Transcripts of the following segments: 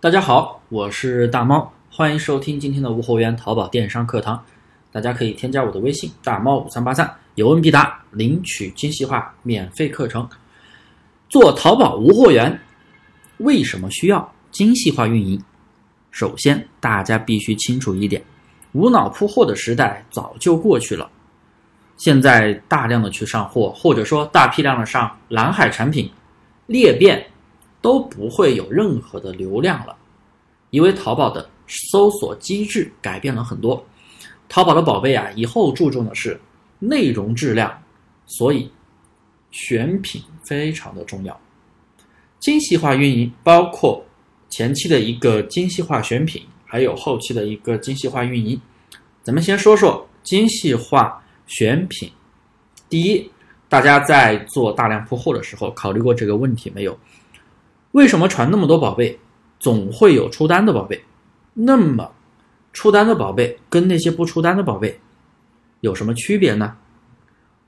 大家好，我是大猫，欢迎收听今天的无货源淘宝电商课堂。大家可以添加我的微信大猫五三八三，有问必答，领取精细化免费课程。做淘宝无货源，为什么需要精细化运营？首先，大家必须清楚一点，无脑铺货的时代早就过去了。现在大量的去上货，或者说大批量的上蓝海产品，裂变。都不会有任何的流量了，因为淘宝的搜索机制改变了很多。淘宝的宝贝啊，以后注重的是内容质量，所以选品非常的重要。精细化运营包括前期的一个精细化选品，还有后期的一个精细化运营。咱们先说说精细化选品。第一，大家在做大量铺货的时候，考虑过这个问题没有？为什么传那么多宝贝，总会有出单的宝贝？那么，出单的宝贝跟那些不出单的宝贝有什么区别呢？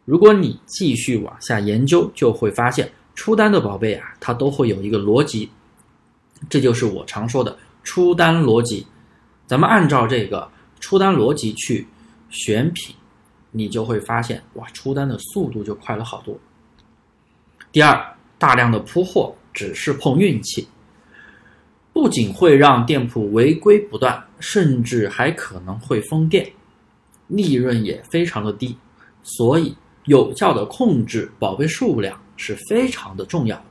如果你继续往下研究，就会发现出单的宝贝啊，它都会有一个逻辑，这就是我常说的出单逻辑。咱们按照这个出单逻辑去选品，你就会发现哇，出单的速度就快了好多。第二，大量的铺货。只是碰运气，不仅会让店铺违规不断，甚至还可能会封店，利润也非常的低。所以，有效的控制宝贝数量是非常的重要。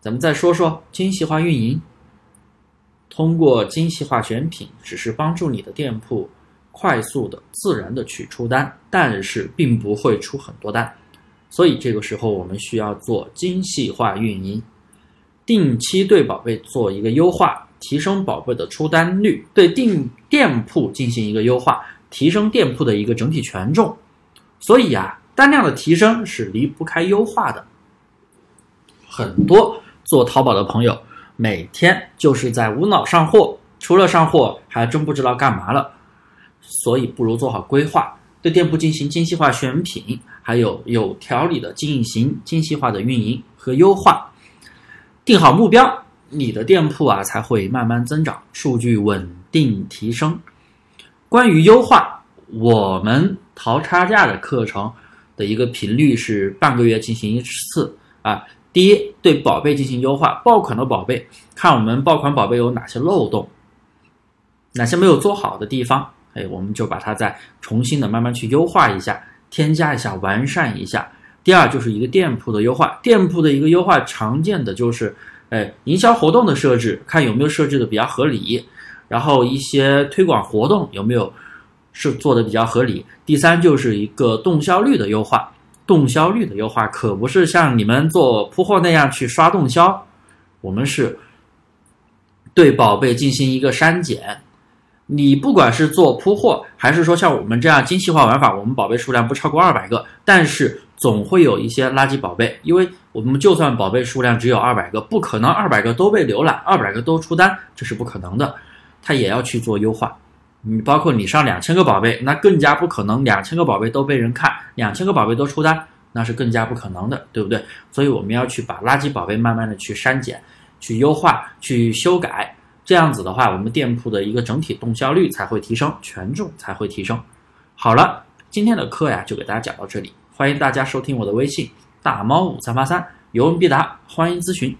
咱们再说说精细化运营，通过精细化选品，只是帮助你的店铺快速的、自然的去出单，但是并不会出很多单。所以这个时候，我们需要做精细化运营，定期对宝贝做一个优化，提升宝贝的出单率；对定店铺进行一个优化，提升店铺的一个整体权重。所以啊，单量的提升是离不开优化的。很多做淘宝的朋友每天就是在无脑上货，除了上货还真不知道干嘛了。所以不如做好规划。对店铺进行精细化选品，还有有条理的进行精细化的运营和优化，定好目标，你的店铺啊才会慢慢增长，数据稳定提升。关于优化，我们淘差价的课程的一个频率是半个月进行一次啊。第一，对宝贝进行优化，爆款的宝贝，看我们爆款宝贝有哪些漏洞，哪些没有做好的地方。哎，我们就把它再重新的慢慢去优化一下，添加一下，完善一下。第二就是一个店铺的优化，店铺的一个优化常见的就是，哎，营销活动的设置，看有没有设置的比较合理，然后一些推广活动有没有是做的比较合理。第三就是一个动销率的优化，动销率的优化可不是像你们做铺货那样去刷动销，我们是对宝贝进行一个删减。你不管是做铺货，还是说像我们这样精细化玩法，我们宝贝数量不超过二百个，但是总会有一些垃圾宝贝，因为我们就算宝贝数量只有二百个，不可能二百个都被浏览，二百个都出单，这是不可能的，它也要去做优化。你包括你上两千个宝贝，那更加不可能两千个宝贝都被人看，两千个宝贝都出单，那是更加不可能的，对不对？所以我们要去把垃圾宝贝慢慢的去删减、去优化、去修改。这样子的话，我们店铺的一个整体动销率才会提升，权重才会提升。好了，今天的课呀就给大家讲到这里，欢迎大家收听我的微信大猫五三八三，有问必答，欢迎咨询。